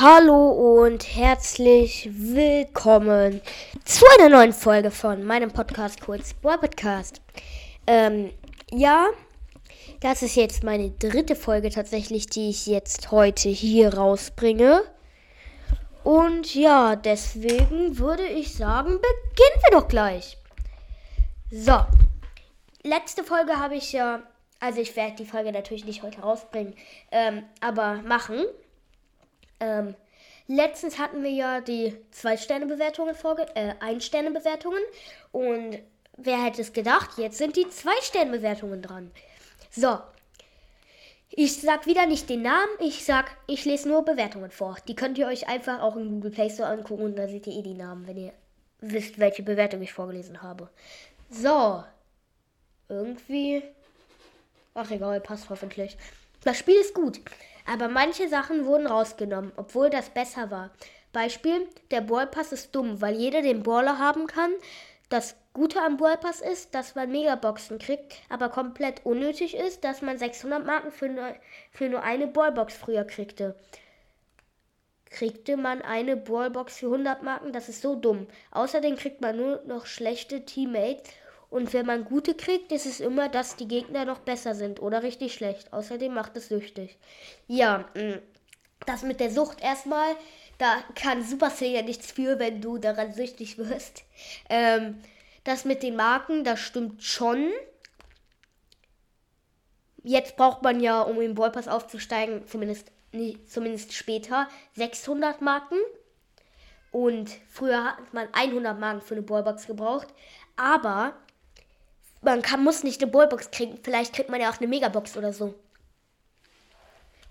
Hallo und herzlich willkommen zu einer neuen Folge von meinem Podcast kurz Boy Podcast. Ähm, ja, das ist jetzt meine dritte Folge tatsächlich, die ich jetzt heute hier rausbringe. Und ja, deswegen würde ich sagen, beginnen wir doch gleich. So, letzte Folge habe ich ja, also ich werde die Folge natürlich nicht heute rausbringen, ähm, aber machen. Ähm, letztens hatten wir ja die Zwei-Sterne-Bewertungen vorge äh, Ein-Sterne-Bewertungen. Und wer hätte es gedacht, jetzt sind die Zwei-Sterne-Bewertungen dran. So. Ich sag wieder nicht den Namen, ich sag, ich lese nur Bewertungen vor. Die könnt ihr euch einfach auch im Google Play Store angucken und da seht ihr eh die Namen, wenn ihr wisst, welche Bewertung ich vorgelesen habe. So. Irgendwie. Ach egal, passt hoffentlich. Das Spiel ist gut. Aber manche Sachen wurden rausgenommen, obwohl das besser war. Beispiel, der Ballpass ist dumm, weil jeder den Baller haben kann. Das Gute am Ballpass ist, dass man Megaboxen kriegt, aber komplett unnötig ist, dass man 600 Marken für nur, für nur eine Ballbox früher kriegte. Kriegte man eine Ballbox für 100 Marken, das ist so dumm. Außerdem kriegt man nur noch schlechte Teammates und wenn man gute kriegt, ist es immer, dass die Gegner noch besser sind oder richtig schlecht. Außerdem macht es süchtig. Ja, mm, das mit der Sucht erstmal, da kann Supercell ja nichts für, wenn du daran süchtig wirst. Ähm, das mit den Marken, das stimmt schon. Jetzt braucht man ja, um im Ballpass aufzusteigen, zumindest, nee, zumindest später, 600 Marken. Und früher hat man 100 Marken für eine Ballbox gebraucht. Aber man kann, muss nicht eine Ballbox kriegen. Vielleicht kriegt man ja auch eine Megabox oder so.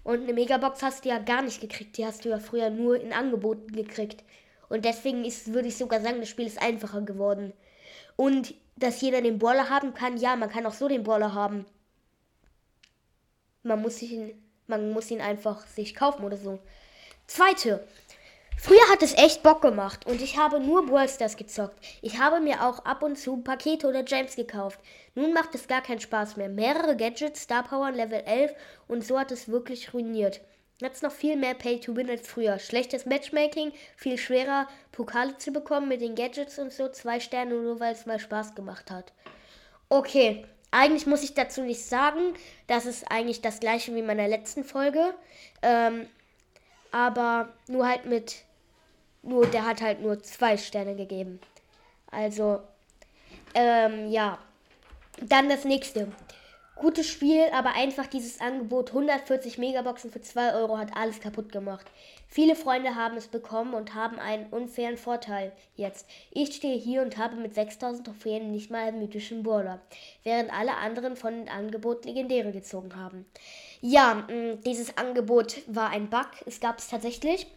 Und eine Megabox hast du ja gar nicht gekriegt. Die hast du ja früher nur in Angeboten gekriegt. Und deswegen ist, würde ich sogar sagen, das Spiel ist einfacher geworden. Und dass jeder den Baller haben kann, ja, man kann auch so den Baller haben. Man muss, sich, man muss ihn einfach sich kaufen oder so. Zweite, Früher hat es echt Bock gemacht und ich habe nur Brawl Stars gezockt. Ich habe mir auch ab und zu Pakete oder Gems gekauft. Nun macht es gar keinen Spaß mehr. Mehrere Gadgets, Star Power Level 11 und so hat es wirklich ruiniert. Jetzt noch viel mehr Pay to Win als früher. Schlechtes Matchmaking, viel schwerer Pokale zu bekommen mit den Gadgets und so. Zwei Sterne nur weil es mal Spaß gemacht hat. Okay, eigentlich muss ich dazu nicht sagen. Das ist eigentlich das gleiche wie in meiner letzten Folge. Ähm, aber nur halt mit nur, der hat halt nur zwei Sterne gegeben. Also, ähm, ja. Dann das nächste. Gutes Spiel, aber einfach dieses Angebot 140 Megaboxen für 2 Euro hat alles kaputt gemacht. Viele Freunde haben es bekommen und haben einen unfairen Vorteil jetzt. Ich stehe hier und habe mit 6000 Trophäen nicht mal einen mythischen Brawler, während alle anderen von dem Angebot Legendäre gezogen haben. Ja, dieses Angebot war ein Bug. Es gab es tatsächlich.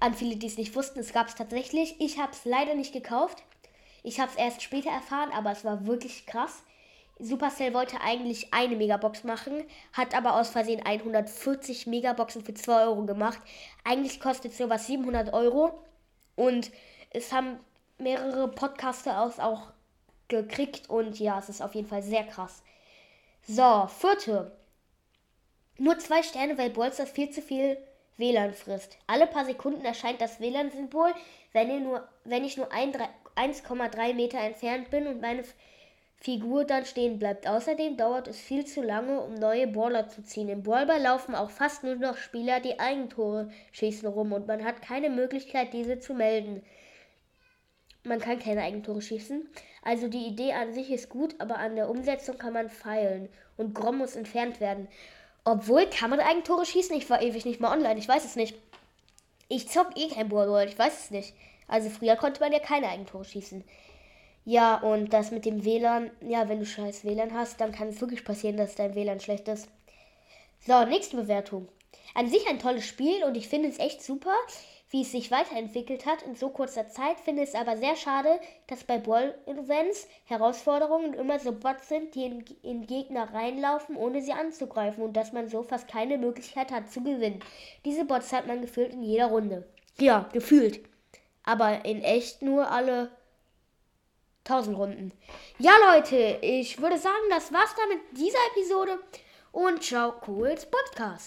An viele, die es nicht wussten, es gab es tatsächlich. Ich habe es leider nicht gekauft. Ich habe es erst später erfahren, aber es war wirklich krass. Supercell wollte eigentlich eine Megabox machen, hat aber aus Versehen 140 Megaboxen für 2 Euro gemacht. Eigentlich kostet sowas 700 Euro und es haben mehrere Podcaster aus auch gekriegt und ja, es ist auf jeden Fall sehr krass. So, vierte. Nur zwei Sterne, weil Bolsters viel zu viel WLAN frisst. Alle paar Sekunden erscheint das WLAN-Symbol, wenn, wenn ich nur 1,3 Meter entfernt bin und meine Figur dann stehen bleibt. Außerdem dauert es viel zu lange, um neue Baller zu ziehen. Im Ballball laufen auch fast nur noch Spieler, die Eigentore schießen rum und man hat keine Möglichkeit, diese zu melden. Man kann keine Eigentore schießen. Also die Idee an sich ist gut, aber an der Umsetzung kann man feilen und Grom muss entfernt werden. Obwohl, kann man Eigentore schießen? Ich war ewig nicht mal online, ich weiß es nicht. Ich zock eh kein Brawl ich weiß es nicht. Also früher konnte man ja keine Eigentore schießen. Ja, und das mit dem WLAN, ja, wenn du scheiß WLAN hast, dann kann es wirklich passieren, dass dein WLAN schlecht ist. So, nächste Bewertung. An sich ein tolles Spiel und ich finde es echt super wie es sich weiterentwickelt hat in so kurzer Zeit, finde es aber sehr schade, dass bei Ball-Events Herausforderungen immer so Bots sind, die in, in, Gegner reinlaufen, ohne sie anzugreifen und dass man so fast keine Möglichkeit hat zu gewinnen. Diese Bots hat man gefühlt in jeder Runde. Ja, gefühlt. Aber in echt nur alle 1000 Runden. Ja, Leute, ich würde sagen, das war's dann mit dieser Episode und ciao, cooles Podcast.